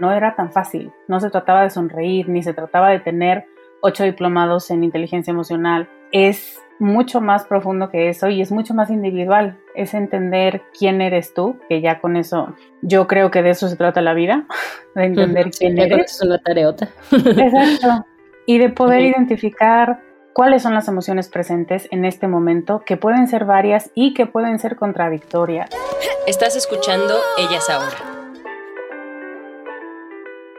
No era tan fácil. No se trataba de sonreír ni se trataba de tener ocho diplomados en inteligencia emocional. Es mucho más profundo que eso y es mucho más individual. Es entender quién eres tú, que ya con eso yo creo que de eso se trata la vida, de entender quién eres. Es una tareota. Exacto. Y de poder identificar cuáles son las emociones presentes en este momento, que pueden ser varias y que pueden ser contradictorias. Estás escuchando Ellas Ahora.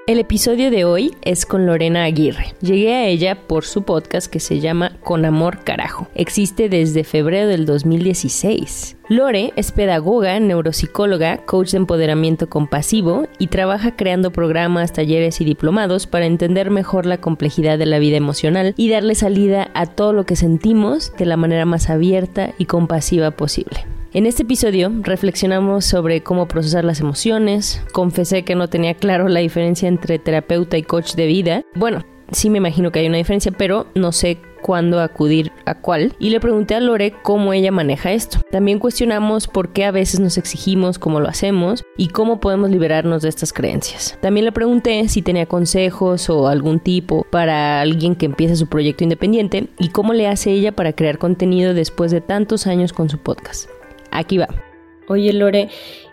El episodio de hoy es con Lorena Aguirre. Llegué a ella por su podcast que se llama Con Amor Carajo. Existe desde febrero del 2016. Lore es pedagoga, neuropsicóloga, coach de empoderamiento compasivo y trabaja creando programas, talleres y diplomados para entender mejor la complejidad de la vida emocional y darle salida a todo lo que sentimos de la manera más abierta y compasiva posible. En este episodio reflexionamos sobre cómo procesar las emociones, confesé que no tenía claro la diferencia entre terapeuta y coach de vida. Bueno, sí me imagino que hay una diferencia, pero no sé cuándo acudir a cuál. Y le pregunté a Lore cómo ella maneja esto. También cuestionamos por qué a veces nos exigimos como lo hacemos y cómo podemos liberarnos de estas creencias. También le pregunté si tenía consejos o algún tipo para alguien que empieza su proyecto independiente y cómo le hace ella para crear contenido después de tantos años con su podcast. Aquí va. Oye Lore,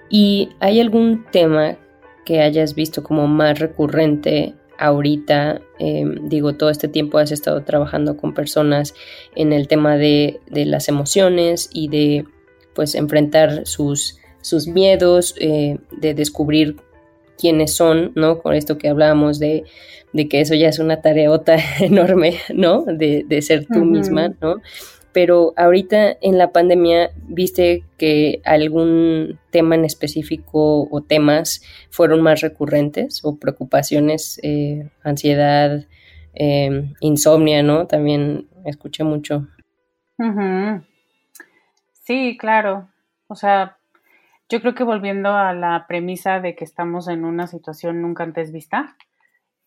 ¿y hay algún tema que hayas visto como más recurrente ahorita? Em, digo, todo este tiempo has estado trabajando con personas en el tema de, las emociones y de pues enfrentar sus, sus miedos, eh, de descubrir quiénes son, ¿no? Con esto que hablábamos de, que eso ya es una tareota enorme, ¿no? De, ser tú misma, ¿no? Pero ahorita en la pandemia viste que algún tema en específico o temas fueron más recurrentes o preocupaciones, eh, ansiedad, em, insomnia, ¿no? También escuché mucho. Sí, claro. O sea, yo creo que volviendo a la premisa de que estamos en una situación nunca antes vista,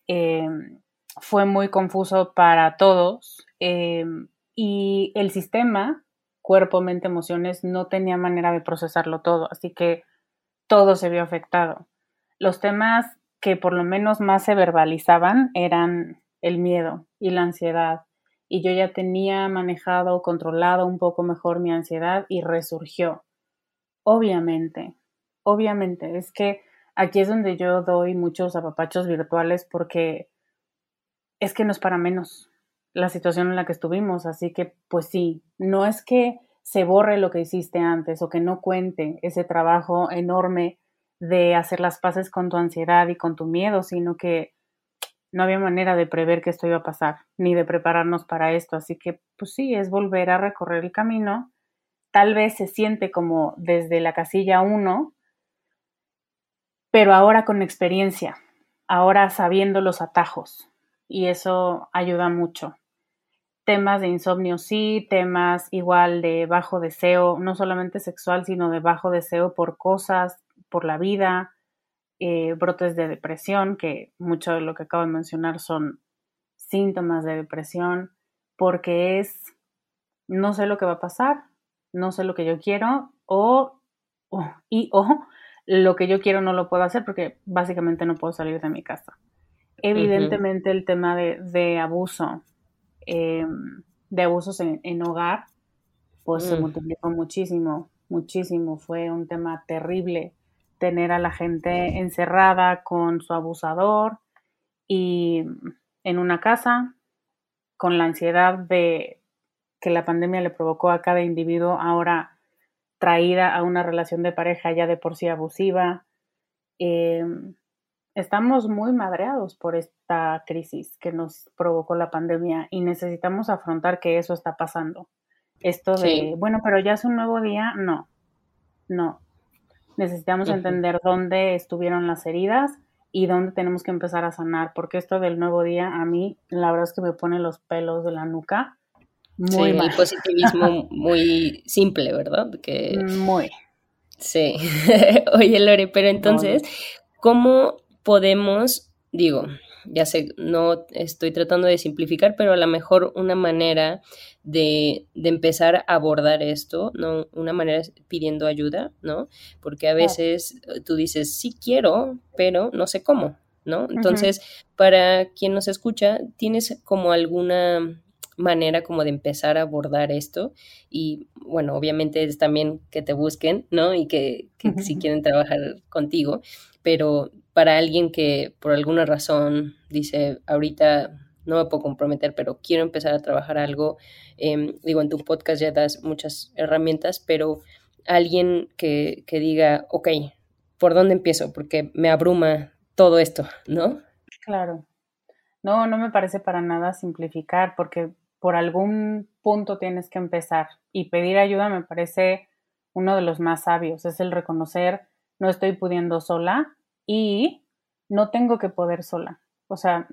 em, fue muy confuso para todos. Em, y el sistema, cuerpo, mente, emociones, no tenía manera de procesarlo todo, así que todo se vio afectado. Los temas que por lo menos más se verbalizaban eran el miedo y la ansiedad. Y yo ya tenía manejado, controlado un poco mejor mi ansiedad y resurgió. Obviamente, obviamente, es que aquí es donde yo doy muchos apapachos virtuales porque es que no es para menos la situación en la que estuvimos. Así que, pues sí, no es que se borre lo que hiciste antes o que no cuente ese trabajo enorme de hacer las paces con tu ansiedad y con tu miedo, sino que no había manera de prever que esto iba a pasar, ni de prepararnos para esto. Así que, pues sí, es volver a recorrer el camino. Tal vez se siente como desde la casilla 1, pero ahora con experiencia, ahora sabiendo los atajos, y eso ayuda mucho temas de insomnio sí, temas igual de bajo deseo, no solamente sexual, sino de bajo deseo por cosas, por la vida, eh, brotes de depresión, que mucho de lo que acabo de mencionar son síntomas de depresión, porque es, no sé lo que va a pasar, no sé lo que yo quiero, o, y o lo que yo quiero no lo puedo hacer porque básicamente no puedo salir de mi casa. Evidentemente el tema de, de abuso, Em, de abusos en, hogar, pues se mm. multiplicó muchísimo, muchísimo. Fue un tema terrible tener a la gente encerrada con su abusador y en una casa, con la ansiedad de que la pandemia le provocó a cada individuo, ahora traída a una relación de pareja ya de por sí abusiva. Eh, estamos muy madreados por esta crisis que nos provocó la pandemia y necesitamos afrontar que eso está pasando. Esto de, bueno, pero ya es un nuevo día, no. no. Necesitamos entender dónde estuvieron las heridas y dónde tenemos que empezar a sanar, porque esto del nuevo día a mí la verdad es que me pone los pelos de la nuca. Muy sí, el positivismo muy simple, ¿verdad? Que... Muy. Sí. Oye, Lore, pero entonces, ¿cómo podemos, digo, ya sé, no estoy tratando de simplificar, pero a lo mejor una manera de, de, empezar a abordar esto, ¿no? Una manera es pidiendo ayuda, ¿no? Porque a veces tú dices, sí quiero, pero no sé cómo, ¿no? Entonces, para quien nos escucha, ¿tienes como alguna manera como de empezar a abordar esto y bueno, obviamente es también que te busquen, ¿no? Y que, que si quieren trabajar contigo, pero para alguien que por alguna razón dice, ahorita no me puedo comprometer, pero quiero empezar a trabajar algo, em, digo, en tu podcast ya das muchas herramientas, pero alguien que, que diga, ok, ¿por dónde empiezo? Porque me abruma todo esto, ¿no? Claro. No, no me parece para nada simplificar, porque por algún punto tienes que empezar y pedir ayuda me parece uno de los más sabios, es el reconocer no estoy pudiendo sola y no tengo que poder sola. O sea,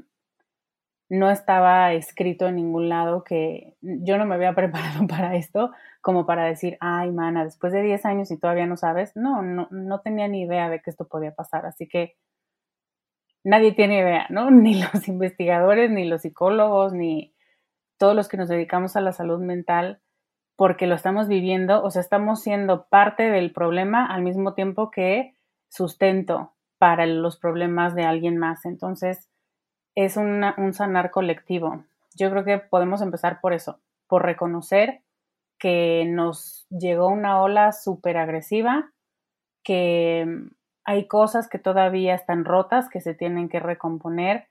no estaba escrito en ningún lado que yo no me había preparado para esto, como para decir, ay, mana, después de 10 años y todavía no sabes. No, no, no tenía ni idea de que esto podía pasar. Así que nadie tiene idea, ¿no? Ni los investigadores, ni los psicólogos, ni todos los que nos dedicamos a la salud mental, porque lo estamos viviendo, o sea, estamos siendo parte del problema al mismo tiempo que sustento para los problemas de alguien más. Entonces, es un sanar colectivo. Yo creo que podemos empezar por eso, por reconocer que nos llegó una ola súper agresiva, que hay cosas que todavía están rotas, que se tienen que recomponer,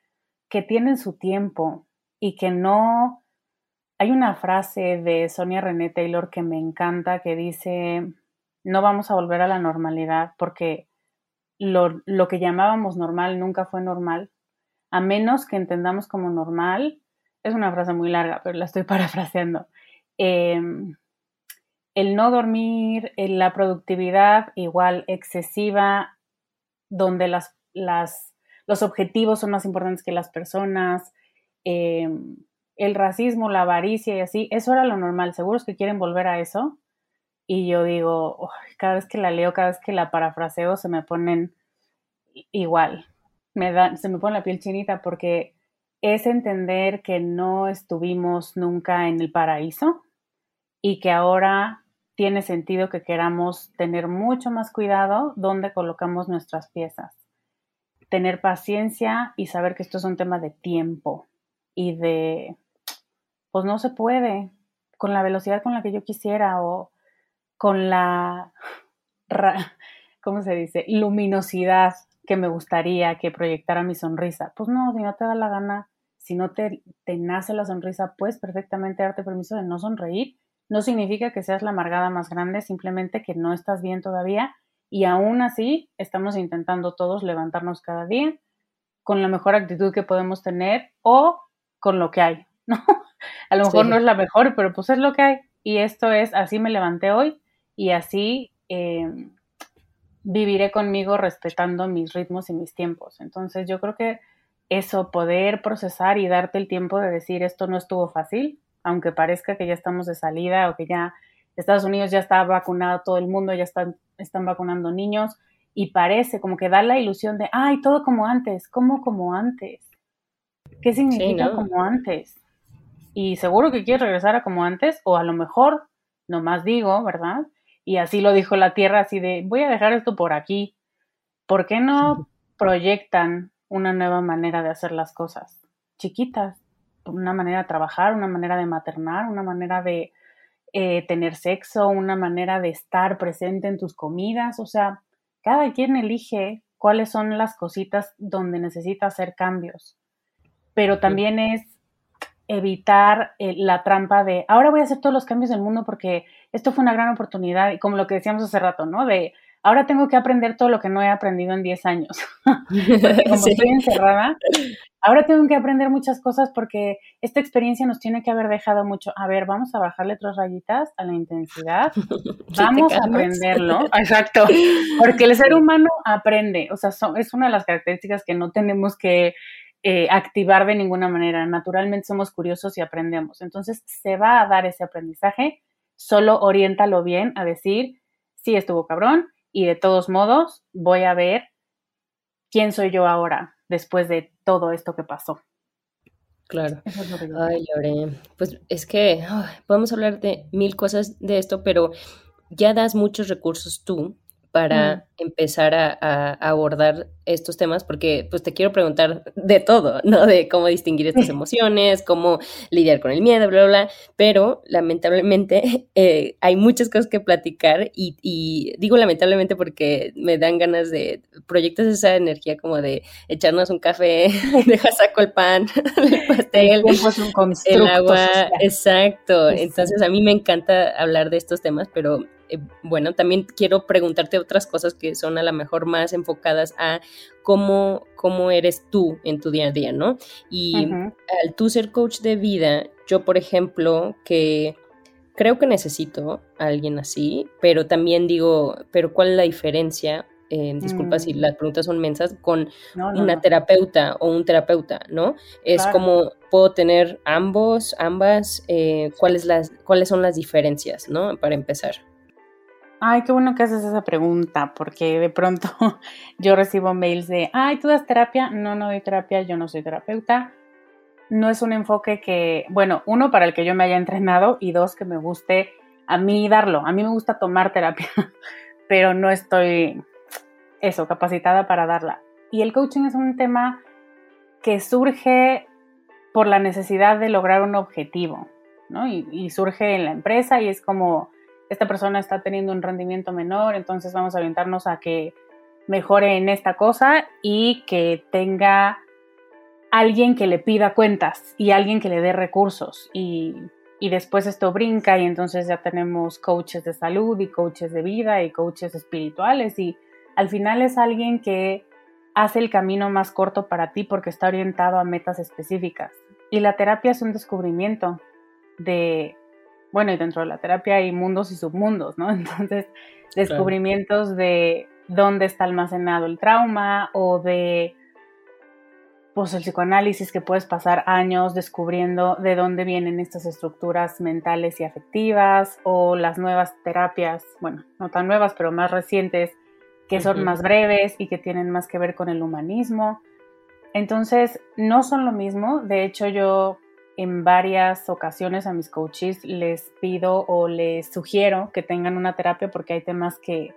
que tienen su tiempo y que no hay una frase de Sonia René Taylor que me encanta que dice, no vamos a volver a la normalidad porque lo, lo, que llamábamos normal nunca fue normal, a menos que entendamos como normal, es una frase muy larga, pero la estoy parafraseando, em, el no dormir, la productividad igual excesiva, donde las, las, los objetivos son más importantes que las personas, eh, el racismo, la avaricia y así, eso era lo normal. Seguros que quieren volver a eso. Y yo digo, cada vez que la leo, cada vez que la parafraseo, se me ponen igual. Me da, se me pone la piel chinita porque es entender que no estuvimos nunca en el paraíso y que ahora tiene sentido que queramos tener mucho más cuidado donde colocamos nuestras piezas. Tener paciencia y saber que esto es un tema de tiempo y de pues no se puede con la velocidad con la que yo quisiera o con la, ¿cómo se dice?, luminosidad que me gustaría que proyectara mi sonrisa. Pues no, si no te da la gana, si no te, te nace la sonrisa, puedes perfectamente darte permiso de no sonreír. No significa que seas la amargada más grande, simplemente que no estás bien todavía y aún así estamos intentando todos levantarnos cada día con la mejor actitud que podemos tener o con lo que hay, ¿no? A lo mejor no es la mejor, pero pues es lo que hay. Y esto es, así me levanté hoy y así em, viviré conmigo respetando mis ritmos y mis tiempos. Entonces yo creo que eso, poder procesar y darte el tiempo de decir esto no estuvo fácil, aunque parezca que ya estamos de salida o que ya Estados Unidos ya está vacunado todo el mundo, ya están, están vacunando niños y parece como que da la ilusión de, ay, todo como antes, ¿cómo como antes? ¿Qué significa como antes? y seguro que quiere regresar a como antes, o a lo mejor, nomás digo, ¿verdad? Y así lo dijo la Tierra, así de, voy a dejar esto por aquí. ¿Por qué no proyectan una nueva manera de hacer las cosas? Chiquitas, una manera de trabajar, una manera de maternar, una manera de eh, tener sexo, una manera de estar presente en tus comidas, o sea, cada quien elige cuáles son las cositas donde necesita hacer cambios. Pero también es evitar eh, la trampa de ahora voy a hacer todos los cambios del mundo porque esto fue una gran oportunidad y como lo que decíamos hace rato, ¿no? De ahora tengo que aprender todo lo que no he aprendido en 10 años. como estoy encerrada, ahora tengo que aprender muchas cosas porque esta experiencia nos tiene que haber dejado mucho. A ver, vamos a bajarle tres rayitas a la intensidad. Vamos a aprenderlo. Exacto. Porque el ser humano aprende. O sea, es una de las características que no tenemos que eh, activar de ninguna manera. Naturalmente somos curiosos y aprendemos. Entonces, se va a dar ese aprendizaje. Solo oriéntalo bien a decir, sí, estuvo cabrón, y de todos modos voy a ver quién soy yo ahora después de todo esto que pasó. Claro. Ay, Lore, pues es que podemos hablar de mil cosas de esto, pero ya das muchos recursos tú para empezar a, abordar estos temas, porque pues te quiero preguntar de todo, ¿no? De cómo distinguir estas emociones, cómo lidiar con el miedo, bla, bla, bla, pero lamentablemente eh, hay muchas cosas que platicar y, digo lamentablemente porque me dan ganas de, proyectas esa energía como de echarnos un café, deja saco el pan, el pastel, el, agua, exacto, entonces a mí me encanta hablar de estos temas, pero eh, bueno, también quiero preguntarte otras cosas que son a lo mejor más enfocadas a cómo, cómo eres tú en tu día a día, ¿no? Y al tú ser coach de vida, yo, por ejemplo, que creo que necesito a alguien así, pero también digo, pero ¿cuál es la diferencia? Eh, disculpa si mm. las preguntas son mensas, con una terapeuta o un terapeuta, ¿no? Es como, puedo tener ambos, ambas, eh, ¿cuáles, las, ¿cuáles son las diferencias, ¿no? Para empezar. Ay, qué bueno que haces esa pregunta, porque de pronto yo recibo mails de, ay, ¿tú das terapia? No, no doy terapia, yo no soy terapeuta. No es un enfoque que, bueno, uno, para el que yo me haya entrenado y dos, que me guste a mí darlo. A mí me gusta tomar terapia, pero no estoy, eso, capacitada para darla. Y el coaching es un tema que surge por la necesidad de lograr un objetivo, ¿no? Y, y surge en la empresa y es como esta persona está teniendo un rendimiento menor, entonces vamos a orientarnos a que mejore en esta cosa y que tenga alguien que le pida cuentas y alguien que le dé recursos. Y, y, después esto brinca y entonces ya tenemos coaches de salud y coaches de vida y coaches espirituales y al final es alguien que hace el camino más corto para ti porque está orientado a metas específicas. Y la terapia es un descubrimiento de bueno, y dentro de la terapia hay mundos y submundos, ¿no? Entonces, descubrimientos de dónde está almacenado el trauma o de, pues, el psicoanálisis que puedes pasar años descubriendo de dónde vienen estas estructuras mentales y afectivas o las nuevas terapias, bueno, no tan nuevas, pero más recientes, que son más breves y que tienen más que ver con el humanismo. Entonces, no son lo mismo. De hecho, yo en varias ocasiones a mis coaches les pido o les sugiero que tengan una terapia porque hay temas que,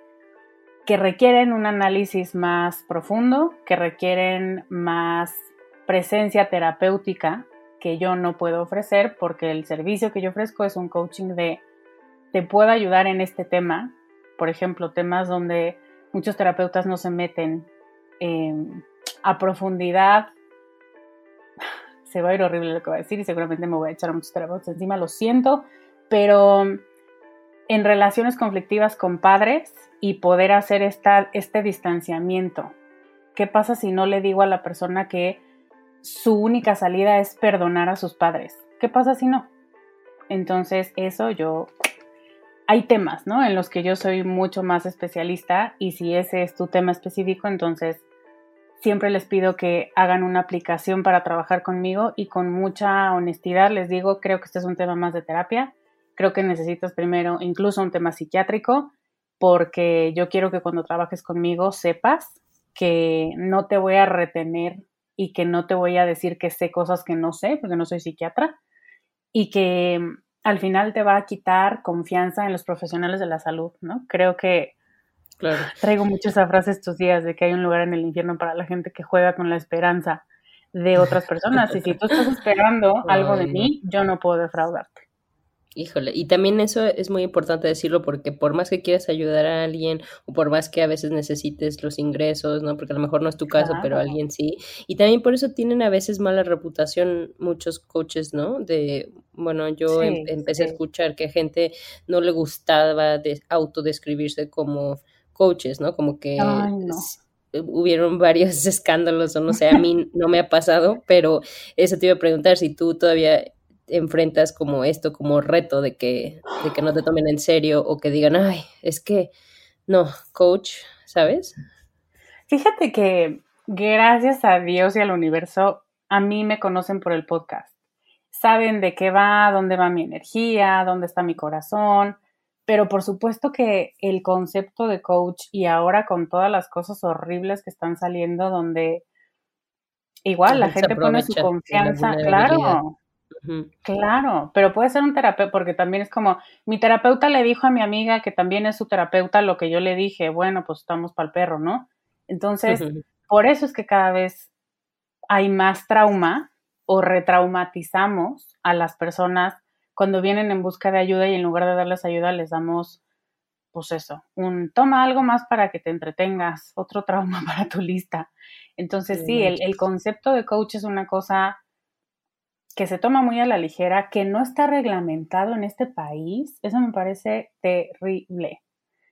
que requieren un análisis más profundo, que requieren más presencia terapéutica que yo no puedo ofrecer porque el servicio que yo ofrezco es un coaching de te puedo ayudar en este tema, por ejemplo, temas donde muchos terapeutas no se meten a profundidad se va a ir horrible lo que voy a decir y seguramente me voy a echar muchos terapeutas encima, lo siento, pero en relaciones conflictivas con padres y poder hacer esta, este distanciamiento. ¿Qué pasa si no le digo a la persona que su única salida es perdonar a sus padres? ¿Qué pasa si no? Entonces, eso yo... Hay temas, ¿no? En los que yo soy mucho más especialista y si ese es tu tema específico, entonces siempre les pido que hagan una aplicación para trabajar conmigo y con mucha honestidad les digo, creo que este es un tema más de terapia, creo que necesitas primero incluso un tema psiquiátrico, porque yo quiero que cuando trabajes conmigo sepas que no te voy a retener y que no te voy a decir que sé cosas que no sé, porque no soy psiquiatra, y que al final te va a quitar confianza en los profesionales de la salud, ¿no? Creo que Traigo mucho esa frase estos días de que hay un lugar en el infierno para la gente que juega con la esperanza de otras personas. y si tú estás esperando algo de mí, yo no puedo defraudarte. Híjole, y también eso es muy importante decirlo porque por más que quieras ayudar a alguien o por más que a veces necesites los ingresos, ¿no? Porque a lo mejor no es tu caso, pero alguien sí. Y también por eso tienen a veces mala reputación muchos coaches, ¿no? De, bueno, yo em, empecé a escuchar que a gente no le gustaba de autodescribirse como coaches, ¿no? Como que hubieron varios escándalos, o no sé, a mí no me ha pasado, pero eso te iba a preguntar si tú todavía enfrentas como esto, como reto de que, de que no te tomen en serio o que digan, ay, es que no, coach, ¿sabes? Fíjate que gracias a Dios y al universo, a mí me conocen por el podcast. Saben de qué va, dónde va mi energía, dónde está mi corazón, pero por supuesto que el concepto de coach y ahora con todas las cosas horribles que están saliendo donde igual la gente pone su confianza, claro, claro, pero puede ser un terapeuta, porque también es como, mi terapeuta le dijo a mi amiga que también es su terapeuta lo que yo le dije, bueno, pues estamos para el perro, ¿no? Entonces, por eso es que cada vez hay más trauma o retraumatizamos a las personas cuando vienen en busca de ayuda y en lugar de darles ayuda les damos, pues eso, un toma algo más para que te entretengas, otro trauma para tu lista. Entonces sí, el, el concepto de coach es una cosa que se toma muy a la ligera, que no está reglamentado en este país, eso me parece terrible.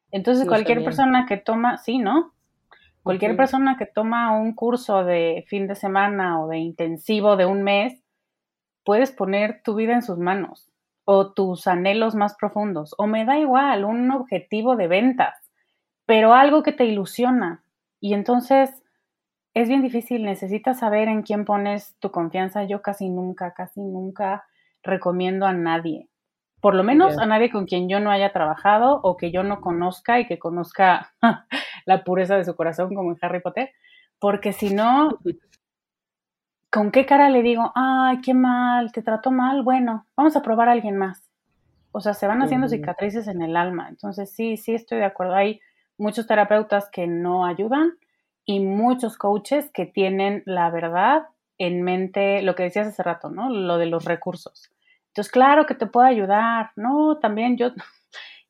Entonces, cualquier persona que toma, sí, ¿no? Cualquier persona que toma un curso de fin de semana o de intensivo de un mes, puedes poner tu vida en sus manos o tus anhelos más profundos, o me da igual, un objetivo de ventas, pero algo que te ilusiona. Y entonces es bien difícil, necesitas saber en quién pones tu confianza. Yo casi nunca, casi nunca recomiendo a nadie. Por lo menos a nadie con quien yo no haya trabajado o que yo no conozca y que conozca la pureza de su corazón como en Harry Potter. Porque si no, ¿con qué cara le digo, ay, qué mal, te trato mal? Bueno, vamos a probar a alguien más. O sea, se van haciendo cicatrices en el alma. Entonces, sí, sí estoy de acuerdo. Hay muchos terapeutas que no ayudan y muchos coaches que tienen la verdad en mente, lo que decías hace rato, ¿no? Lo de los recursos. Entonces, claro que te puedo ayudar, ¿no? También yo,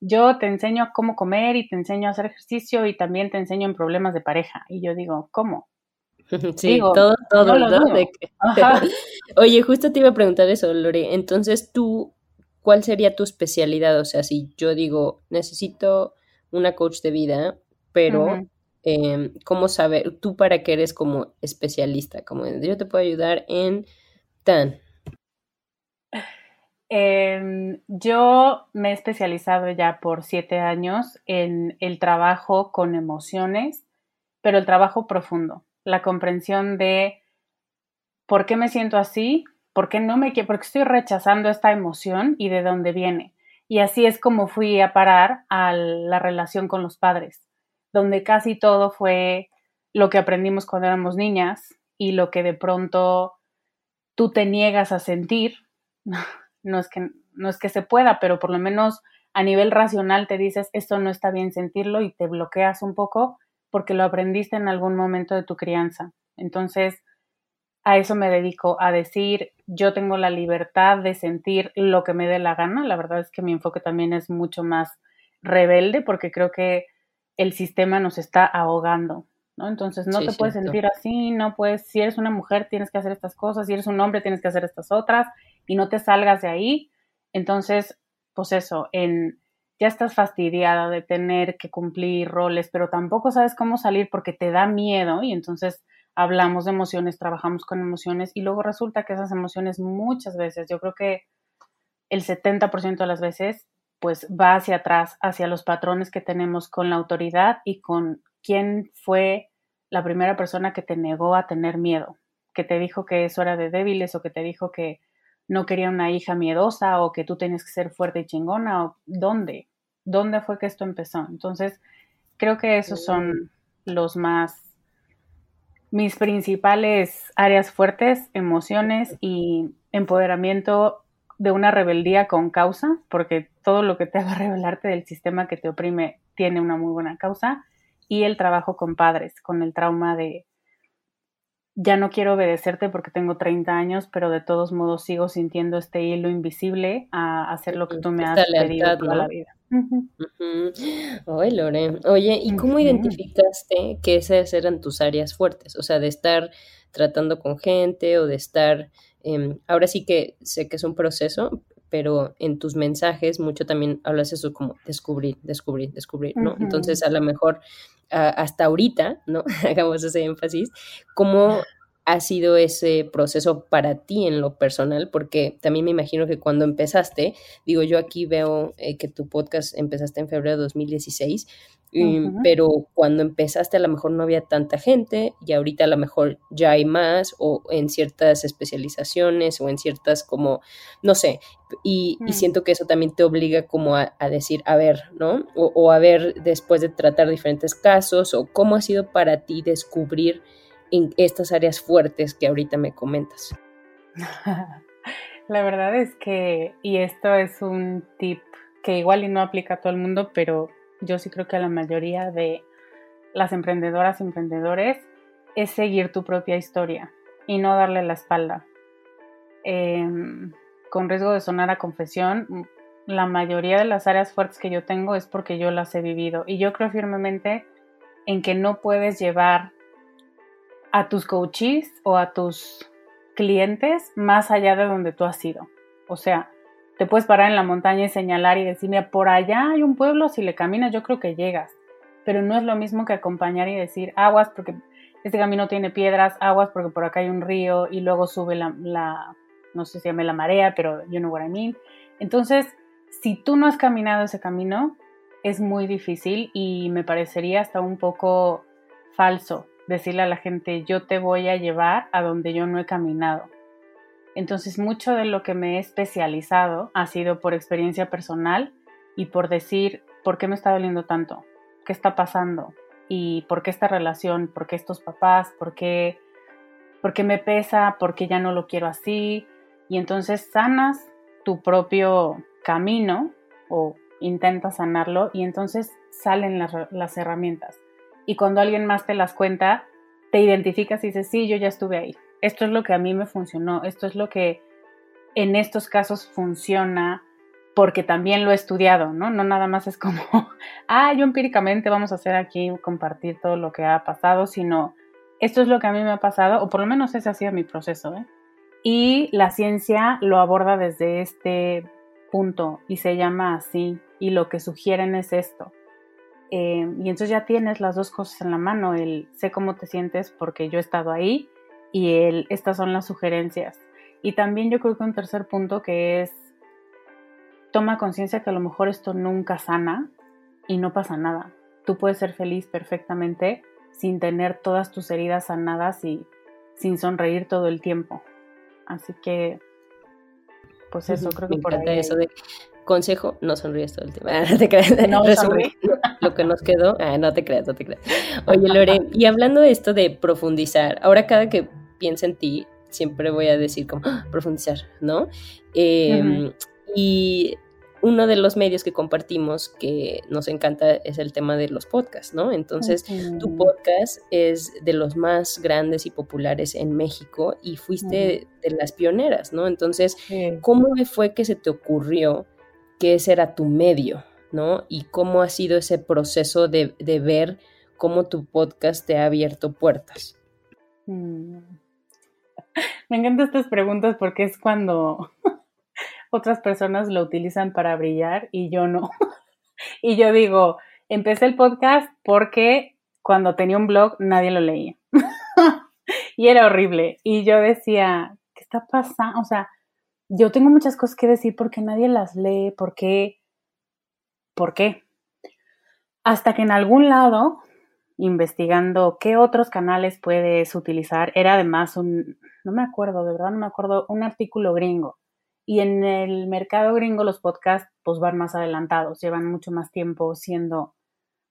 yo te enseño cómo comer y te enseño a hacer ejercicio y también te enseño en problemas de pareja. Y yo digo, ¿cómo? Sí, todo, todo, ¿no? Oye, justo te iba a preguntar eso, Lore. Entonces, tú, ¿cuál sería tu especialidad? O sea, si yo digo, necesito una coach de vida, pero Em, cómo saber, tú para qué eres como especialista, como yo te puedo ayudar en tan. Em, yo me he especializado ya por siete años en el trabajo con emociones, pero el trabajo profundo, la comprensión de por qué me siento así, por qué no me quiero, porque estoy rechazando esta emoción y de dónde viene. Y así es como fui a parar a la relación con los padres donde casi todo fue lo que aprendimos cuando éramos niñas y lo que de pronto tú te niegas a sentir. No es que, no es que se pueda, pero por lo menos a nivel racional te dices, esto no está bien sentirlo y te bloqueas un poco porque lo aprendiste en algún momento de tu crianza. Entonces, a eso me dedico, a decir, yo tengo la libertad de sentir lo que me dé la gana. La verdad es que mi enfoque también es mucho más rebelde porque creo que el sistema nos está ahogando, ¿no? Entonces no te puedes sentir así, no puedes, si eres una mujer tienes que hacer estas cosas, si eres un hombre tienes que hacer estas otras y no te salgas de ahí. Entonces, pues eso, en ya estás fastidiada de tener que cumplir roles, pero tampoco sabes cómo salir porque te da miedo y entonces hablamos de emociones, trabajamos con emociones y luego resulta que esas emociones muchas veces, yo creo que el 70% de las veces pues va hacia atrás, hacia los patrones que tenemos con la autoridad y con quién fue la primera persona que te negó a tener miedo, que te dijo que eso era de débiles o que te dijo que no quería una hija miedosa o que tú tienes que ser fuerte y chingona o dónde, dónde fue que esto empezó. Entonces, creo que esos son los más mis principales áreas fuertes, emociones y empoderamiento de una rebeldía con causa, porque todo lo que te haga rebelarte del sistema que te oprime tiene una muy buena causa, y el trabajo con padres, con el trauma de ya no quiero obedecerte porque tengo 30 años, pero de todos modos sigo sintiendo este hilo invisible a hacer lo que tú me has pedido toda la vida. Oye, Lore. Oye, ¿y cómo identificaste que esas eran tus áreas fuertes? O sea, de estar tratando con gente o de estar Em, ahora sí que sé que es un proceso, pero en tus mensajes mucho también hablas eso como descubrir, descubrir, descubrir, ¿no? Entonces, a lo mejor hasta ahorita, ¿no? Hagamos ese énfasis, ¿cómo ha sido ese proceso para ti en lo personal? Porque también me imagino que cuando empezaste, digo, yo aquí veo eh, que tu podcast empezaste en febrero de 2016, pero cuando empezaste a lo mejor no había tanta gente y ahorita a lo mejor ya hay más o en ciertas especializaciones o en ciertas como, no sé, y, mm. siento que eso también te obliga como a, decir, a ver, ¿no? O, o, a ver después de tratar diferentes casos o cómo ha sido para ti descubrir en estas áreas fuertes que ahorita me comentas. La verdad es que, y esto es un tip que igual y no aplica a todo el mundo, pero yo sí creo que a la mayoría de las emprendedoras y emprendedores es seguir tu propia historia y no darle la espalda. Em, con riesgo de sonar a confesión, la mayoría de las áreas fuertes que yo tengo es porque yo las he vivido y yo creo firmemente en que no puedes llevar a tus coaches o a tus clientes más allá de donde tú has ido. O sea, te puedes parar en la montaña y señalar y decirme, por allá hay un pueblo, si le caminas yo creo que llegas. Pero no es lo mismo que acompañar y decir, aguas porque este camino tiene piedras, aguas porque por acá hay un río y luego sube la, no sé si llame la marea, pero you know what I mean. Entonces, si tú no has caminado ese camino, es muy difícil y me parecería hasta un poco falso decirle a la gente, yo te voy a llevar a donde yo no he caminado entonces mucho de lo que me he especializado ha sido por experiencia personal y por decir, ¿por qué me está doliendo tanto? ¿Qué está pasando? ¿Y por qué esta relación? ¿Por qué estos papás? ¿Por qué, por qué me pesa? ¿Por qué ya no lo quiero así? Y entonces sanas tu propio camino o intentas sanarlo y entonces salen las, las herramientas. Y cuando alguien más te las cuenta, te identificas y dices, sí, yo ya estuve ahí esto es lo que a mí me funcionó, esto es lo que en estos casos funciona porque también lo he estudiado, ¿no? No nada más es como, ah, yo empíricamente vamos a hacer aquí, compartir todo lo que ha pasado, sino esto es lo que a mí me ha pasado, o por lo menos ese ha sido mi proceso, ¿eh? Y la ciencia lo aborda desde este punto y se llama así, y lo que sugieren es esto. Eh, y entonces ya tienes las dos cosas en la mano, el sé cómo te sientes porque yo he estado ahí y el, estas son las sugerencias. Y también yo creo que un tercer punto que es toma conciencia que a lo mejor esto nunca sana y no pasa nada. Tú puedes ser feliz perfectamente sin tener todas tus heridas sanadas y sin sonreír todo el tiempo. Así que, pues eso, creo que por ahí. eso de consejo, no sonríes todo el tiempo. no te creas. No, lo que nos quedó, ah, no te creas, no te creas. Oye, Lore, y hablando de esto de profundizar, ahora cada que piensa en ti, siempre voy a decir como ¡Ah! profundizar, ¿no? Em, y uno de los medios que compartimos que nos encanta es el tema de los podcasts, ¿no? Entonces, tu podcast es de los más grandes y populares en México y fuiste de las pioneras, ¿no? Entonces, ¿cómo fue que se te ocurrió que ese era tu medio, ¿no? Y cómo ha sido ese proceso de, ver cómo tu podcast te ha abierto puertas. Mm. Me encantan estas preguntas porque es cuando otras personas lo utilizan para brillar y yo no. y yo digo, empecé el podcast porque cuando tenía un blog nadie lo leía. y era horrible. Y yo decía, ¿qué está pasando? O sea, yo tengo muchas cosas que decir porque nadie las lee, ¿por qué? ¿Por qué? Hasta que en algún lado investigando qué otros canales puedes utilizar. Era además un, no me acuerdo, de verdad no me acuerdo, un artículo gringo. Y en el mercado gringo los podcasts pues van más adelantados, llevan mucho más tiempo siendo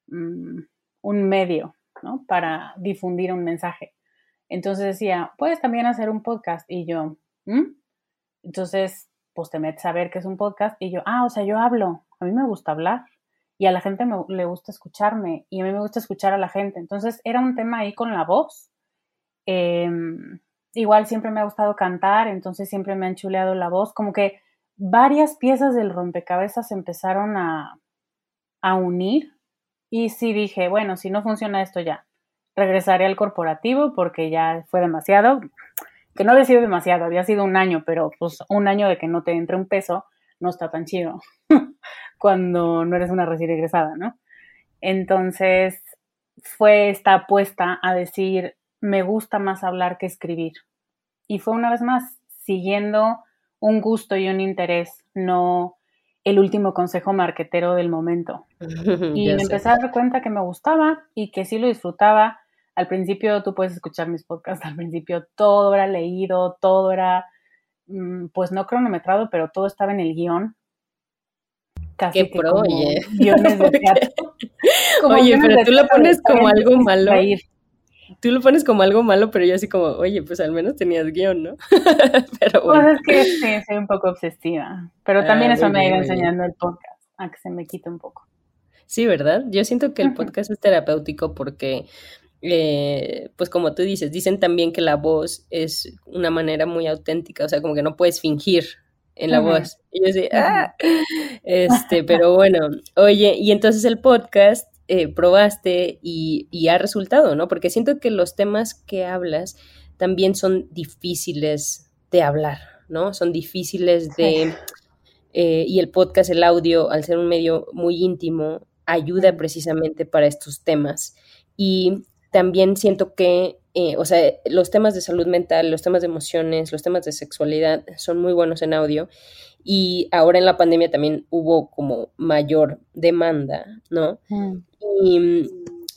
mm, un medio, ¿no? Para difundir un mensaje. Entonces decía, puedes también hacer un podcast. Y yo, entonces, pues te metes a ver es un podcast. Y yo, ah, o sea, yo hablo. A mí me gusta hablar y a la gente me, le gusta escucharme y a mí me gusta escuchar a la gente. Entonces era un tema ahí con la voz. Em, igual siempre me ha gustado cantar, entonces siempre me han chuleado la voz. Como que varias piezas del rompecabezas empezaron a, a unir y sí dije, bueno, si no funciona esto ya, regresaré al corporativo porque ya fue demasiado, que no había sido demasiado, había sido un año, pero pues un año de que no te entre un peso, no está tan chido cuando no eres una recién egresada, ¿no? Entonces fue esta apuesta a decir, me gusta más hablar que escribir. Y fue una vez más siguiendo un gusto y un interés, no el último consejo marquetero del momento. Y me empecé a dar cuenta que me gustaba y que sí lo disfrutaba. Al principio tú puedes escuchar mis podcasts, al principio todo era leído, todo era, mm, pues no cronometrado, pero todo estaba en el guion. Casi Qué pro, oye. oye, pero tú lo pones como algo malo tú lo pones como algo malo, pero yo así como, oye, pues al menos tenías guion, ¿no? pero pues bueno. Pues es que sí, soy un poco obsesiva, pero también ah, eso me ido enseñando el podcast, a que se me quite un poco. Sí, ¿verdad? Yo siento que el podcast es terapéutico porque, eh, pues como tú dices, dicen también que la voz es una manera muy auténtica, o sea, como que no puedes fingir en la voz. Y yo así, ah, este, pero bueno, oye, y entonces el podcast eh, probaste y, ha resultado, ¿no? Porque siento que los temas que hablas también son difíciles de hablar, ¿no? Son difíciles de... Eh, y el podcast, el audio, al ser un medio muy íntimo, ayuda precisamente para estos temas. Y también siento que, eh, o sea, los temas de salud mental, los temas de emociones, los temas de sexualidad son muy buenos en audio y ahora en la pandemia también hubo como mayor demanda, ¿no? Mm. Y,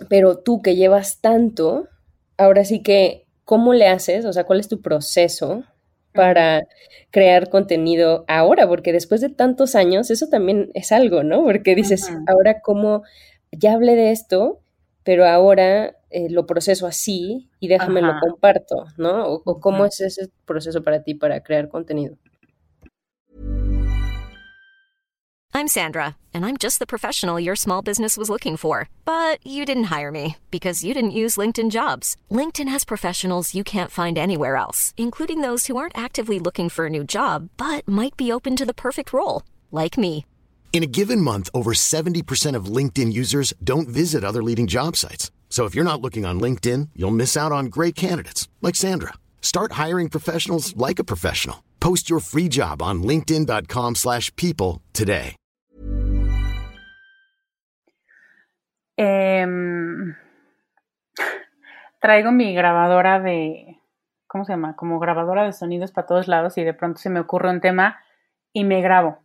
pero tú que llevas tanto, ahora sí que, ¿cómo le haces? O sea, ¿cuál es tu proceso para crear contenido ahora? Porque después de tantos años, eso también es algo, ¿no? Porque dices, ahora cómo, ya hablé de esto, pero ahora eh, lo proceso así y déjame lo comparto, ¿no? o cómo es ese proceso para ti para crear contenido. I'm Sandra, and I'm just the professional your small business was looking for. But you didn't hire me because you didn't use LinkedIn jobs. LinkedIn has professionals you can't find anywhere else, including those who aren't actively looking for a new job but might be open to the perfect role, like me. In a given month, over 70% of LinkedIn users don't visit other leading job sites. So if you're not looking on LinkedIn, you'll miss out on great candidates like Sandra. Start hiring professionals like a professional. Post your free job on linkedin.com/people today. Em, traigo mi grabadora de, ¿cómo se llama? Como grabadora de sonidos para todos lados y de pronto se me ocurre un tema y me grabo.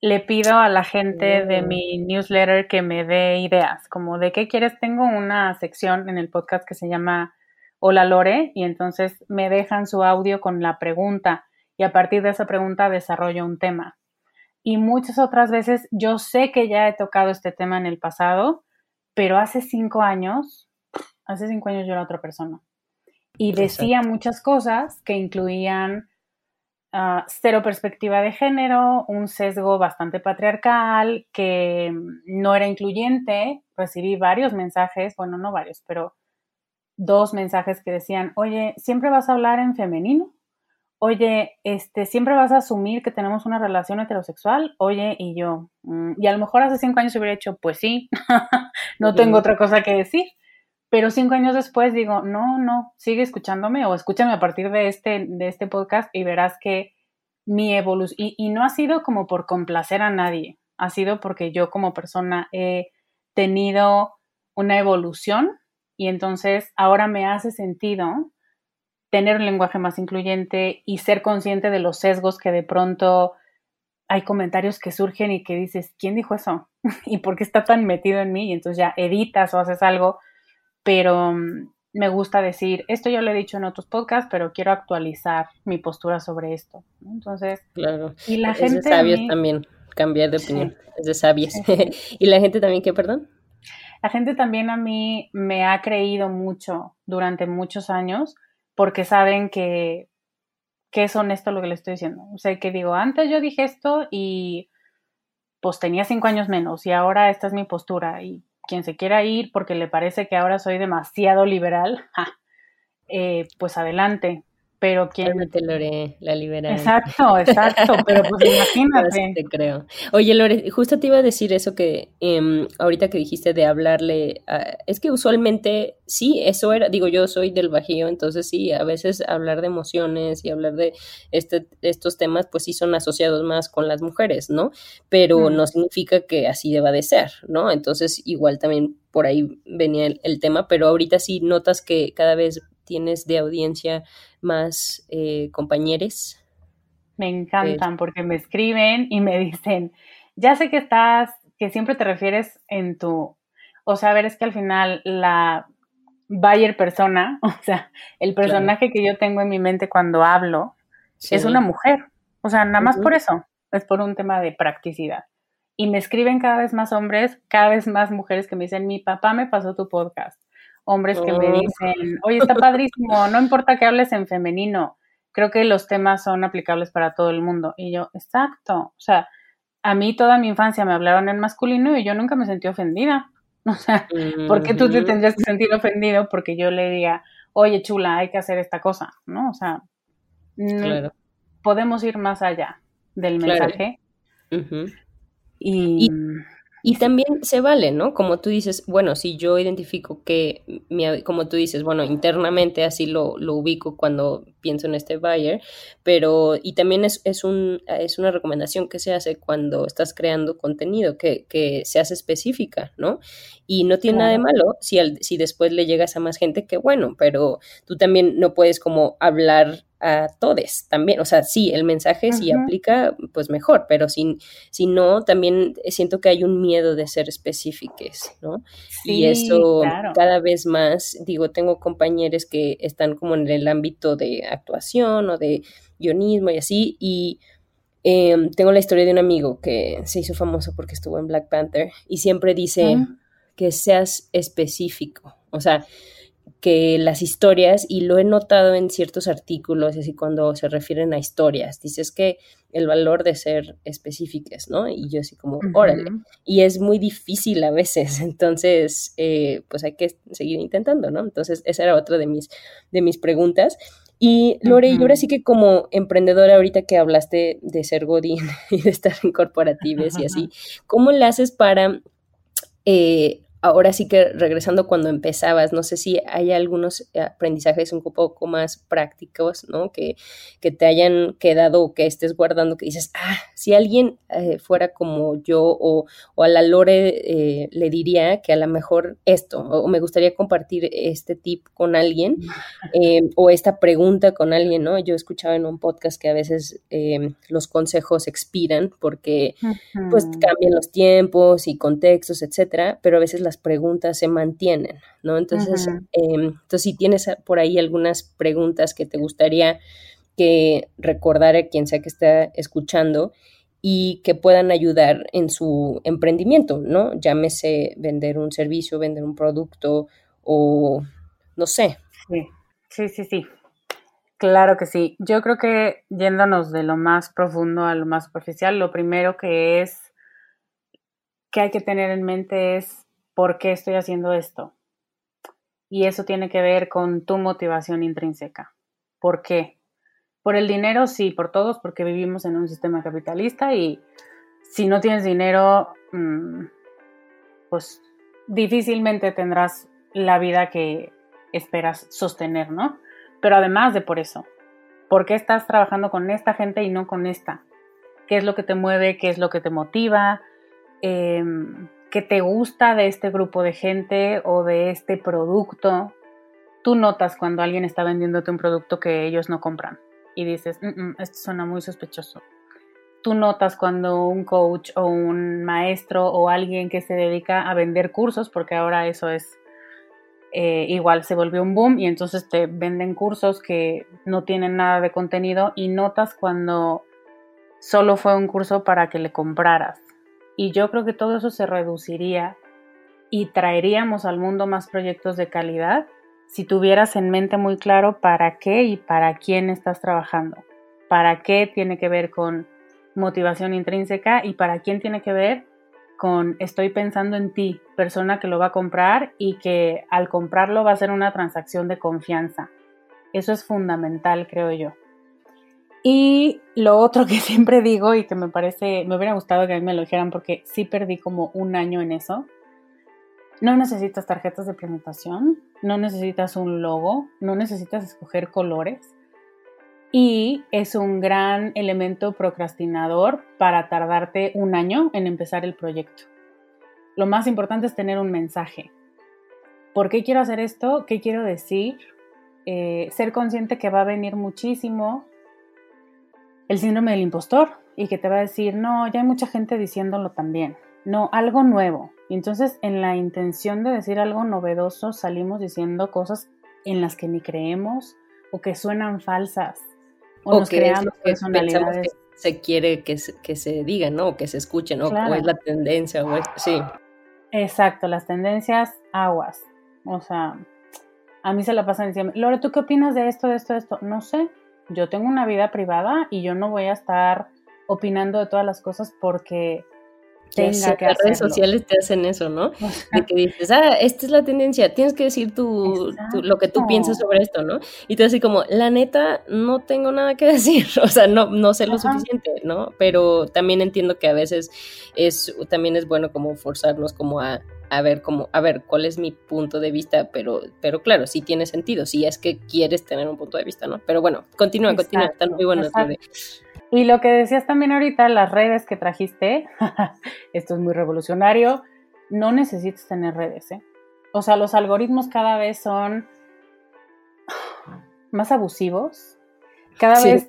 Le pido a la gente de mm. mi newsletter que me dé ideas, como de qué quieres. Tengo una sección en el podcast que se llama Hola Lore y entonces me dejan su audio con la pregunta y a partir de esa pregunta desarrollo un tema. Y muchas otras veces yo sé que ya he tocado este tema en el pasado, pero hace cinco años, hace cinco años yo era otra persona. Y decía muchas cosas que incluían uh, cero perspectiva de género, un sesgo bastante patriarcal, que no era incluyente. Recibí varios mensajes, bueno, no varios, pero dos mensajes que decían, oye, ¿siempre vas a hablar en femenino? Oye, este, ¿siempre vas a asumir que tenemos una relación heterosexual? Oye, y yo, mm, y a lo mejor hace cinco años hubiera hecho, pues sí, no tengo otra cosa que decir. Pero cinco años después digo, no, no, sigue escuchándome o escúchame a partir de este, de este podcast y verás que mi evolución, y, y no ha sido como por complacer a nadie, ha sido porque yo como persona he tenido una evolución y entonces ahora me hace sentido tener un lenguaje más incluyente y ser consciente de los sesgos que de pronto hay comentarios que surgen y que dices, ¿quién dijo eso? ¿Y por qué está tan metido en mí? Y entonces ya editas o haces algo, pero mm, me gusta decir, esto ya lo he dicho en otros podcasts, pero quiero actualizar mi postura sobre esto. Entonces, claro. Y la es gente de sabios también cambiar de opinión, es de sabios. y la gente también, ¿qué, perdón? La gente también a mí me ha creído mucho durante muchos años porque saben que, que es honesto lo que le estoy diciendo. O sea, que digo, antes yo dije esto y pues tenía cinco años menos y ahora esta es mi postura y quien se quiera ir porque le parece que ahora soy demasiado liberal, eh, pues adelante. Pero quien... Cálmate, Lore, la liberal. Exacto, exacto, pero pues imagínate. te creo. Oye, Lore, justo te iba a decir eso que em, ahorita que dijiste de hablarle, es que usualmente sí, eso era, digo, yo soy del Bajío, entonces sí, a veces hablar de emociones y hablar de este, estos temas, pues sí son asociados más con las mujeres, ¿no? Pero no significa que así deba de ser, ¿no? Entonces igual también por ahí venía el tema, pero ahorita sí notas que cada vez tienes de audiencia más eh, compañeros? Me encantan porque me escriben y me dicen, ya sé que estás, que siempre te refieres en tu, o sea, a ver, es que al final la buyer persona, o sea, el personaje que yo tengo en mi mente cuando hablo es una mujer. O sea, nada más por eso, es por un tema de practicidad. Y me escriben cada vez más hombres, cada vez más mujeres que me dicen, mi papá me pasó tu podcast hombres que me oh. dicen, oye, está padrísimo, no importa que hables en femenino, creo que los temas son aplicables para todo el mundo. Y yo, exacto, o sea, a mí toda mi infancia me hablaron en masculino y yo nunca me sentí ofendida. O sea, ¿por qué tú te tendrías que sentir ofendido porque yo le diga, oye, chula, hay que hacer esta cosa? ¿No? O sea, podemos ir más allá del mensaje. y, y también se vale, ¿no? Como tú dices, bueno, si yo identifico que, como tú dices, bueno, internamente así lo, lo ubico cuando pienso en este buyer, pero y también es, es, un, es una recomendación que se hace cuando estás creando contenido, que, que se hace específica, ¿no? Y no tiene nada de malo si, al, si después le llegas a más gente, que bueno, pero tú también no puedes como hablar a todos también. O sea, sí, el mensaje si aplica, pues mejor, pero si, si no, también siento que hay un miedo de ser específicos, ¿no? y eso cada vez más, digo, tengo compañeros que están como en el ámbito de actuación o de guionismo y así, y em, tengo la historia de un amigo que se hizo famoso porque estuvo en Black Panther y siempre dice que seas específico, o sea, que las historias, y lo he notado en ciertos artículos, así cuando se refieren a historias, dices que el valor de ser específicas, ¿no? Y yo así como, órale. Y es muy difícil a veces, entonces, eh, pues hay que seguir intentando, ¿no? Entonces, esa era otra de mis, de mis preguntas. Y Lore, y ahora sí que como emprendedora, ahorita que hablaste de ser Godín y de estar en corporativas y así, ¿cómo le haces para eh, ahora sí que regresando cuando empezabas, no sé si hay algunos aprendizajes un poco más prácticos, ¿no? Que, que te hayan quedado o que estés guardando, que dices, ah, si alguien eh, fuera como yo o, o a la Lore eh, le diría que a lo mejor esto, o me gustaría compartir este tip con alguien eh, o esta pregunta con alguien, ¿no? Yo he escuchado en un podcast que a veces los consejos expiran porque pues cambian los tiempos y contextos, etcétera, pero a veces las preguntas se mantienen, ¿no? Entonces, em, entonces si tienes por ahí algunas preguntas que te gustaría que recordara quien sea que esté escuchando y que puedan ayudar en su emprendimiento, ¿no? Llámese vender un servicio, vender un producto o no sé. Sí, sí, sí, sí. Claro que sí. Yo creo que yéndonos de lo más profundo a lo más superficial, lo primero que es que hay que tener en mente es ¿por qué estoy haciendo esto? Y eso tiene que ver con tu motivación intrínseca. ¿Por qué? Por el dinero, sí, por todos, porque vivimos en un sistema capitalista y si no tienes dinero, mm, pues difícilmente tendrás la vida que esperas sostener, ¿no? Pero además de por eso, ¿por qué estás trabajando con esta gente y no con esta? ¿Qué es lo que te mueve? ¿Qué es lo que te motiva? Eh, que te gusta de este grupo de gente o de este producto. Tú notas cuando alguien está vendiéndote un producto que ellos no compran y dices, mm, mm, esto suena muy sospechoso. Tú notas cuando un coach o un maestro o alguien que se dedica a vender cursos, porque ahora eso es eh, igual se volvió un boom y entonces te venden cursos que no tienen nada de contenido y notas cuando solo fue un curso para que le compraras y yo creo que todo eso se reduciría y traeríamos al mundo más proyectos de calidad si tuvieras en mente muy claro para qué y para quién estás trabajando. Para qué tiene que ver con motivación intrínseca y para quién tiene que ver con estoy pensando en ti, persona que lo va a comprar y que al comprarlo va a ser una transacción de confianza. Eso es fundamental, creo yo. Y lo otro que siempre digo y que me parece, me hubiera gustado que a mí me lo dijeran porque sí perdí como un año en eso. No necesitas tarjetas de presentación, no necesitas un logo, no necesitas escoger colores y es un gran elemento procrastinador para tardarte un año en empezar el proyecto. Lo más importante es tener un mensaje. ¿Por qué quiero hacer esto? ¿Qué quiero decir? Eh, ser consciente que va a venir muchísimo el síndrome del impostor y que te va a decir, no, ya hay mucha gente diciéndolo también. No, algo nuevo. Y entonces en la intención de decir algo novedoso salimos diciendo cosas en las que ni creemos o que suenan falsas o, nos creamos personalidades. Que se quiere que se, que se diga, ¿no? O que se escuche, ¿no? O es la tendencia, o es, sí. Exacto, las tendencias aguas. O sea, a mí se la pasan diciendo, Lore, ¿tú qué opinas de esto, de esto, de esto? No sé, yo tengo una vida privada y yo no voy a estar opinando de todas las cosas porque tenga que Las redes sociales te hacen eso, ¿no? De que dices, ah, esta es la tendencia, tienes que decir tu, lo que tú piensas sobre esto, ¿no? Y tú así como, la neta, no tengo nada que decir, o sea, no, no sé lo suficiente, ¿no? Pero también entiendo que a veces es, también es bueno como forzarnos como a, a ver como, a ver, cuál es mi punto de vista, pero, pero claro, sí tiene sentido, si es que quieres tener un punto de vista, ¿no? Pero bueno, continúa, continúa, están muy buenos. Y lo que decías también ahorita, las redes que trajiste, esto es muy revolucionario, no necesitas tener redes, ¿eh? O sea, los algoritmos cada vez son más abusivos, cada vez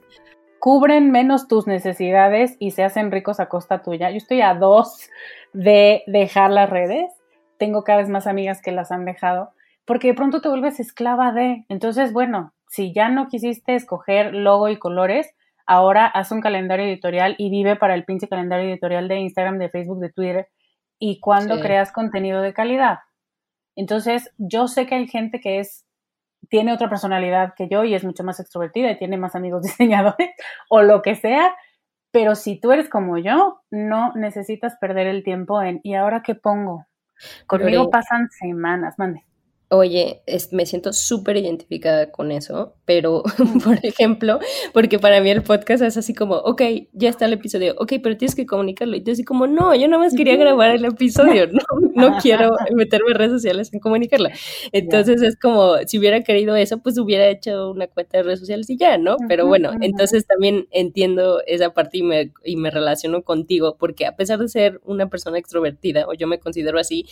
cubren menos tus necesidades y se hacen ricos a costa tuya. Yo estoy a dos de dejar las redes, tengo cada vez más amigas que las han dejado, porque de pronto te vuelves esclava de, entonces, bueno, si ya no quisiste escoger logo y colores, ahora haz un calendario editorial y vive para el pinche calendario editorial de Instagram, de Facebook, de Twitter y cuando creas contenido de calidad. Entonces, yo sé que hay gente que es tiene otra personalidad que yo y es mucho más extrovertida y tiene más amigos diseñadores o lo que sea, pero si tú eres como yo, no necesitas perder el tiempo en ¿y ahora qué pongo? Conmigo pasan semanas, mande. Oye, me siento súper identificada con eso, pero, por ejemplo, porque para mí el podcast es así como, ok, ya está el episodio, ok, pero tienes que comunicarlo. Y tú así como, no, yo nada más quería grabar el episodio, no, no quiero meterme en redes sociales en comunicarla. Entonces es como, si hubiera querido eso, pues hubiera hecho una cuenta de redes sociales y ya, ¿no? Pero bueno, entonces también entiendo esa parte y me, y me relaciono contigo, porque a pesar de ser una persona extrovertida, o yo me considero así,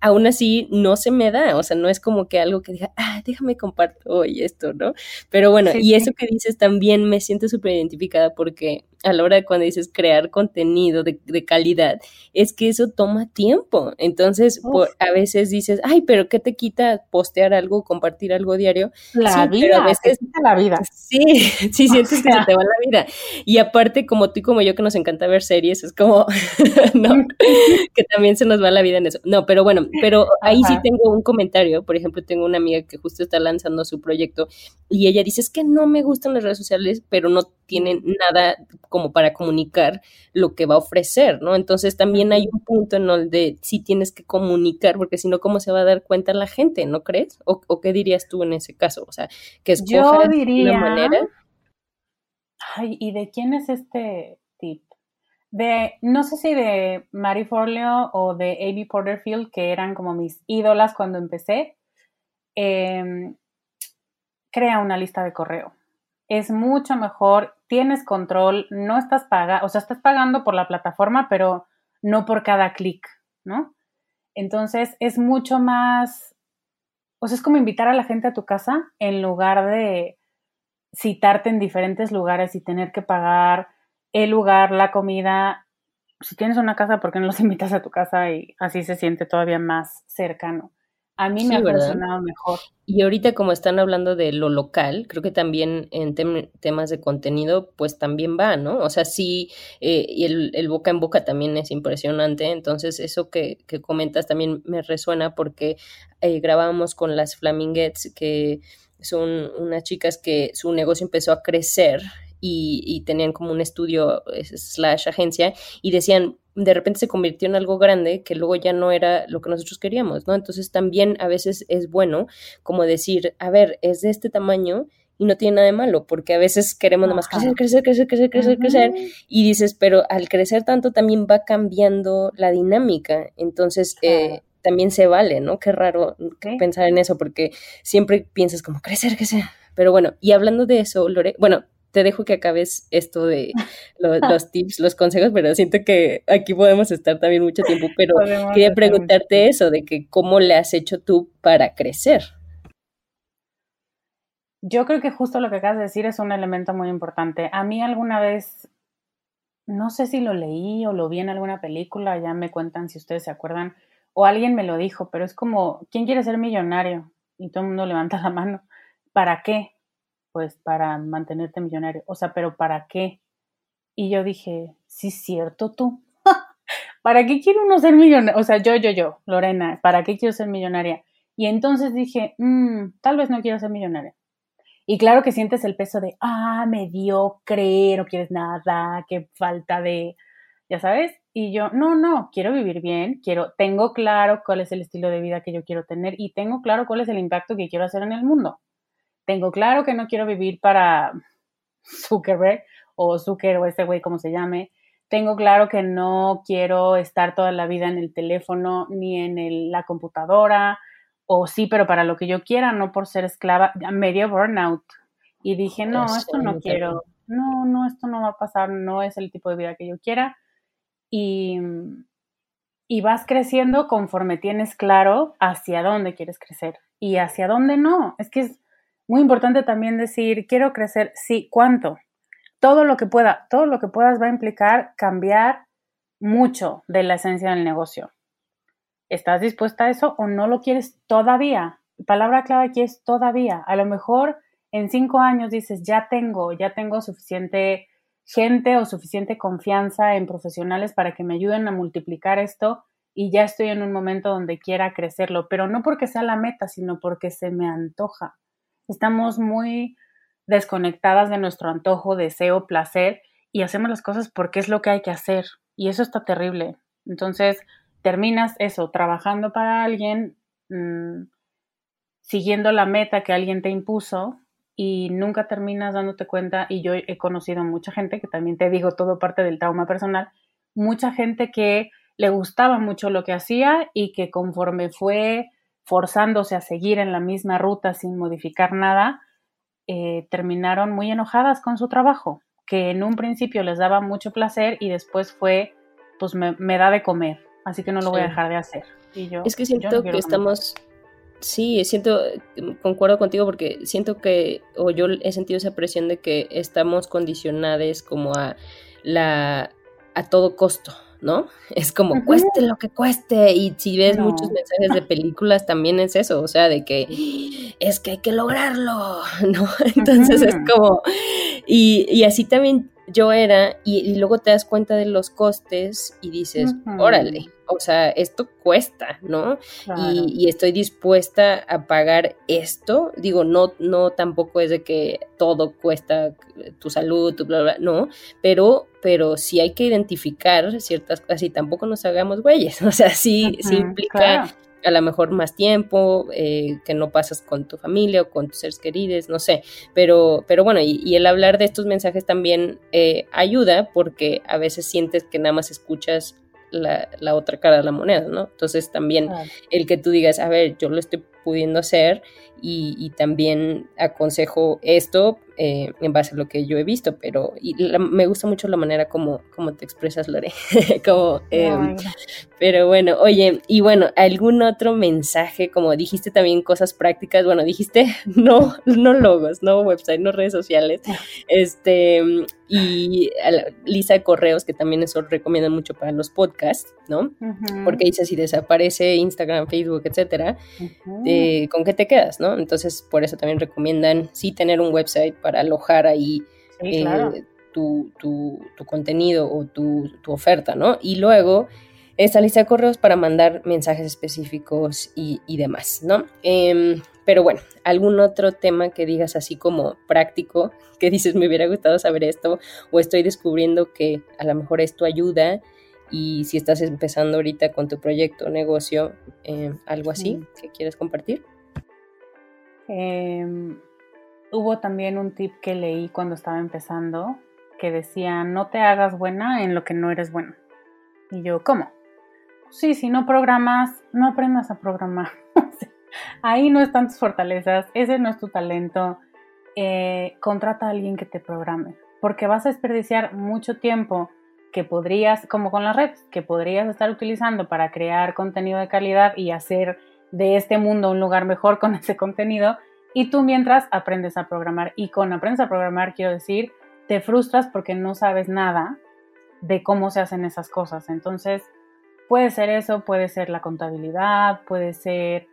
aún así no se me da, o sea, no es como que algo que diga, ah, déjame comparto hoy esto, ¿no? Pero bueno, y eso que dices también me siento súper identificada porque a la hora de cuando dices crear contenido de, calidad, es que eso toma tiempo. Entonces, a veces dices, ay, pero ¿qué te quita postear algo, compartir algo diario? La vida, a veces, la vida. Sí, sí, sientes que se te va la vida. Y aparte, como tú y como yo que nos encanta ver series, es como, no, que también se nos va la vida en eso. No, pero bueno, pero ahí sí tengo un comentario. Por ejemplo, tengo una amiga que justo está lanzando su proyecto y ella dice, es que no me gustan las redes sociales, pero no tienen nada como para comunicar lo que va a ofrecer, ¿no? Entonces también hay un punto en donde sí tienes que comunicar, porque si no, ¿cómo se va a dar cuenta la gente, no crees? ¿O, qué dirías tú en ese caso? O sea, que escojas Yo diría, una manera. Ay, ¿y de quién es este tip? De, no sé si de Mary Forleo o de Amy Porterfield, que eran como mis ídolas cuando empecé. Em, crea una lista de correo es mucho mejor, tienes control, no estás pagando, o sea, estás pagando por la plataforma, pero no por cada clic, ¿no? Entonces es mucho más, o sea, es como invitar a la gente a tu casa en lugar de citarte en diferentes lugares y tener que pagar el lugar, la comida. Si tienes una casa, ¿por qué no los invitas a tu casa y así se siente todavía más cercano? A mí me ha funcionado mejor. Y ahorita como están hablando de lo local, creo que también en temas de contenido, pues también va, ¿no? O sea, sí, eh, y el, boca en boca también es impresionante. Entonces, eso que, que comentas también me resuena porque eh, grabábamos con las Flaminguettes, que son unas chicas que su negocio empezó a crecer y, y, tenían como un estudio slash agencia y decían, de repente se convirtió en algo grande que luego ya no era lo que nosotros queríamos, ¿no? Entonces también a veces es bueno como decir, a ver, es de este tamaño y no tiene nada de malo, porque a veces queremos nomás crecer, crecer, crecer, crecer, crecer, crecer, y dices, pero al crecer tanto también va cambiando la dinámica, entonces eh, también se vale, ¿no? Qué raro pensar en eso, porque siempre piensas como crecer, crecer, pero bueno, y hablando de eso, Lore, bueno, te dejo que acabes esto de los tips, los consejos, pero siento que aquí podemos estar también mucho tiempo, pero quería preguntarte eso, de que cómo le has hecho tú para crecer. Yo creo que justo lo que acabas de decir es un elemento muy importante. A mí alguna vez, no sé si lo leí o lo vi en alguna película, ya me cuentan si ustedes se acuerdan, o alguien me lo dijo, pero es como, ¿quién quiere ser millonario? Y todo el mundo levanta la mano. ¿Para qué? Pues para mantenerte millonario. O sea, pero ¿para qué? Y yo dije, sí, cierto tú. ¿Para qué quiero uno ser millonario? O sea, yo, yo, yo, Lorena, ¿para qué quiero ser millonaria? Y entonces dije, mmm, tal vez no quiero ser millonaria. Y claro que sientes el peso de, ah, mediocre, no quieres nada, qué falta de, ya sabes. Y yo, no, no, quiero vivir bien, quiero, tengo claro cuál es el estilo de vida que yo quiero tener y tengo claro cuál es el impacto que quiero hacer en el mundo. Tengo claro que no quiero vivir para Zuckerberg o Zucker o ese güey como se llame. Tengo claro que no quiero estar toda la vida en el teléfono ni en la computadora o sí, pero para lo que yo quiera, no por ser esclava, medio burnout. Y dije, no, esto no quiero, no, no, esto no va a pasar, no es el tipo de vida que yo quiera. Y, y vas creciendo conforme tienes claro hacia dónde quieres crecer y hacia dónde no. Es que es muy importante también decir, quiero crecer, sí, ¿cuánto? Todo lo que pueda, todo lo que puedas va a implicar cambiar mucho de la esencia del negocio. ¿Estás dispuesta a eso o no lo quieres todavía? palabra clave aquí es todavía. A lo mejor en cinco años dices, ya tengo, ya tengo suficiente gente o suficiente confianza en profesionales para que me ayuden a multiplicar esto y ya estoy en un momento donde quiera crecerlo, pero no porque sea la meta, sino porque se me antoja. Estamos muy desconectadas de nuestro antojo, deseo, placer y hacemos las cosas porque es lo que hay que hacer y eso está terrible. Entonces, terminas eso, trabajando para alguien, mm, siguiendo la meta que alguien te impuso y nunca terminas dándote cuenta, y yo he conocido mucha gente, que también te digo todo parte del trauma personal, mucha gente que le gustaba mucho lo que hacía y que conforme fue forzándose a seguir en la misma ruta sin modificar nada, eh, terminaron muy enojadas con su trabajo, que en un principio les daba mucho placer y después fue, pues me da de comer, así que no lo voy a dejar de hacer. Y yo, es que siento que estamos, sí, siento, concuerdo contigo porque siento que, o yo he sentido esa presión de que estamos condicionados como a la, a todo costo, ¿no? Es como cueste lo que cueste. Y si ves muchos mensajes de películas, también es eso, o sea, de que es que hay que lograrlo, ¿no? Entonces es como, y, y así también yo era, y, luego te das cuenta de los costes y dices, órale, o sea, esto cuesta, ¿no? Y, estoy dispuesta a pagar esto. Digo, no, no tampoco es de que todo cuesta tu salud, tu bla, bla, no, pero, pero sí hay que identificar ciertas cosas y tampoco nos hagamos güeyes, o sea, sí, sí implica a lo mejor más tiempo, eh, que no pasas con tu familia o con tus seres queridos, no sé, pero, pero bueno, y, el hablar de estos mensajes también eh, ayuda porque a veces sientes que nada más escuchas la, otra cara de la moneda, ¿no? Entonces también el que tú digas, a ver, yo lo estoy pudiendo hacer y, también aconsejo esto eh, en base a lo que yo he visto, pero me gusta mucho la manera como, como te expresas, Lore. como, em, pero bueno, oye, y bueno, ¿algún otro mensaje? Como dijiste también cosas prácticas, bueno, dijiste no, no logos, no website, no redes sociales, este, y Lisa Correos, que también eso recomiendan mucho para los podcasts, ¿no? Porque dice, si desaparece Instagram, Facebook, etcétera, eh, ¿con qué te quedas, no? Entonces, por eso también recomiendan sí tener un website para alojar ahí eh, tu, contenido o tu, oferta, ¿no? Y luego esta lista de correos para mandar mensajes específicos y, demás, ¿no? Em, pero bueno, algún otro tema que digas así como práctico, que dices me hubiera gustado saber esto, o estoy descubriendo que a lo mejor esto ayuda, y si estás empezando ahorita con tu proyecto, negocio, em, algo así que quieres compartir. Em, hubo también un tip que leí cuando estaba empezando que decía, no te hagas buena en lo que no eres buena. Y yo, ¿cómo? Sí, si no programas, no aprendas a programar. Ahí no están tus fortalezas, ese no es tu talento. Eh, contrata a alguien que te programe, porque vas a desperdiciar mucho tiempo que podrías, como con las redes, que podrías estar utilizando para crear contenido de calidad y hacer de este mundo un lugar mejor con ese contenido. Y tú mientras aprendes a programar. Y con aprendes a programar quiero decir, te frustras porque no sabes nada de cómo se hacen esas cosas. Entonces, puede ser eso, puede ser la contabilidad, puede ser,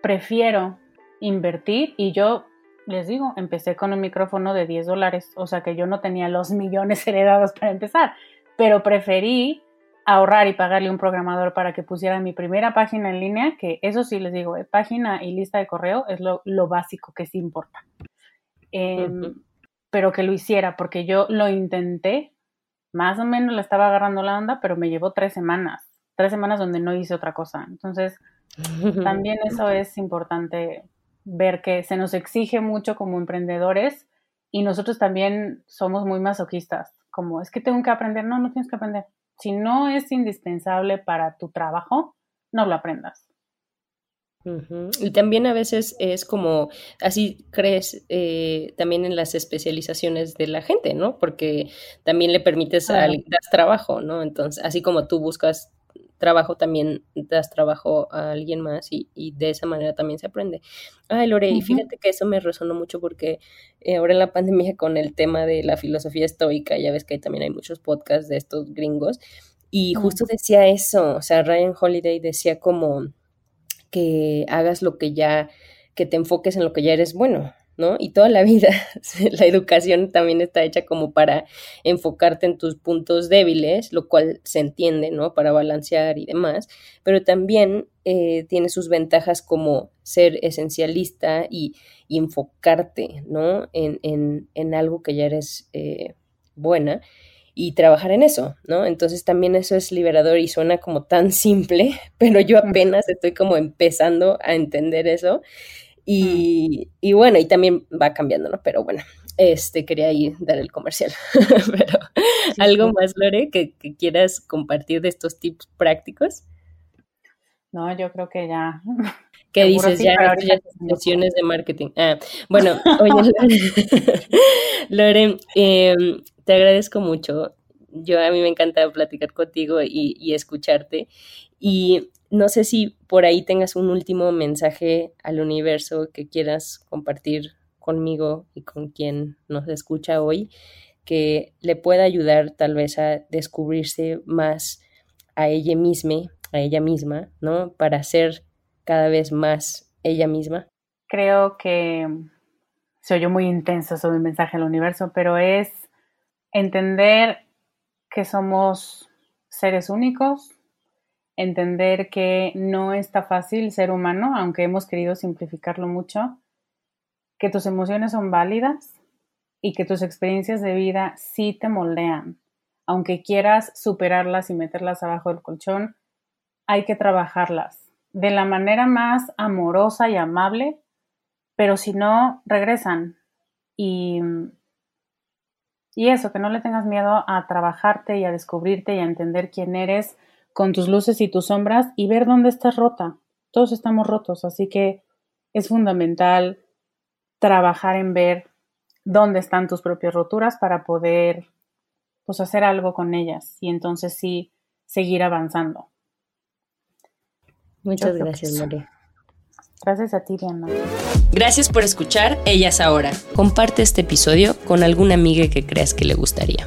prefiero invertir y yo les digo, empecé con un micrófono de 10 dólares, o sea que yo no tenía los millones heredados para empezar, pero preferí ahorrar y pagarle un programador para que pusiera mi primera página en línea, que eso sí les digo, eh, página y lista de correo es lo, básico que sí importa. Em, pero que lo hiciera, porque yo lo intenté, más o menos le estaba agarrando la onda, pero me llevó tres semanas, tres semanas donde no hice otra cosa. Entonces, también eso es importante ver que se nos exige mucho como emprendedores y nosotros también somos muy masoquistas, como es que tengo que aprender, no, no tienes que aprender. Si no es indispensable para tu trabajo, no lo aprendas. Y también a veces es como, así crees eh, también en las especializaciones de la gente, ¿no? Porque también le permites al das trabajo, ¿no? Entonces, así como tú buscas trabajo también das trabajo a alguien más y, de esa manera también se aprende. Ay, Lore, y fíjate que eso me resonó mucho porque eh, ahora en la pandemia con el tema de la filosofía estoica, ya ves que también hay muchos podcasts de estos gringos, y justo decía eso, o sea, Ryan Holiday decía como que hagas lo que ya, que te enfoques en lo que ya eres bueno, ¿no? Y toda la vida, la educación también está hecha como para enfocarte en tus puntos débiles, lo cual se entiende, ¿no? Para balancear y demás, pero también eh, tiene sus ventajas como ser esencialista y, enfocarte, ¿no? En, en, en, algo que ya eres eh, buena y trabajar en eso, ¿no? Entonces también eso es liberador y suena como tan simple, pero yo apenas estoy como empezando a entender eso y, y, bueno, y también va cambiando, ¿no? Pero bueno, este quería ahí dar el comercial. Pero, ¿algo más, Lore, que, quieras compartir de estos tips prácticos? No, yo creo que ya. ¿Qué dices? ya, ya sesiones de marketing. Ah, bueno, oye, Lore, em, te agradezco mucho. Yo a mí me encanta platicar contigo y, y escucharte. Y no sé si por ahí tengas un último mensaje al universo que quieras compartir conmigo y con quien nos escucha hoy, que le pueda ayudar tal vez a descubrirse más a ella misma, a ella misma, ¿no? Para ser cada vez más ella misma. Creo que se oyó muy intenso sobre el mensaje al universo, pero es entender que somos seres únicos, entender que no está fácil ser humano, aunque hemos querido simplificarlo mucho, que tus emociones son válidas y que tus experiencias de vida sí te moldean. Aunque quieras superarlas y meterlas abajo del colchón, hay que trabajarlas de la manera más amorosa y amable, pero si no, regresan. Y, y eso, que no le tengas miedo a trabajarte y a descubrirte y a entender quién eres con tus luces y tus sombras y ver dónde estás rota. Todos estamos rotos, así que es fundamental trabajar en ver dónde están tus propias roturas para poder pues hacer algo con ellas y entonces sí seguir avanzando. Muchas gracias, María. Gracias a ti, Diana. Gracias por escuchar Ellas Ahora. Comparte este episodio con alguna amiga que creas que le gustaría.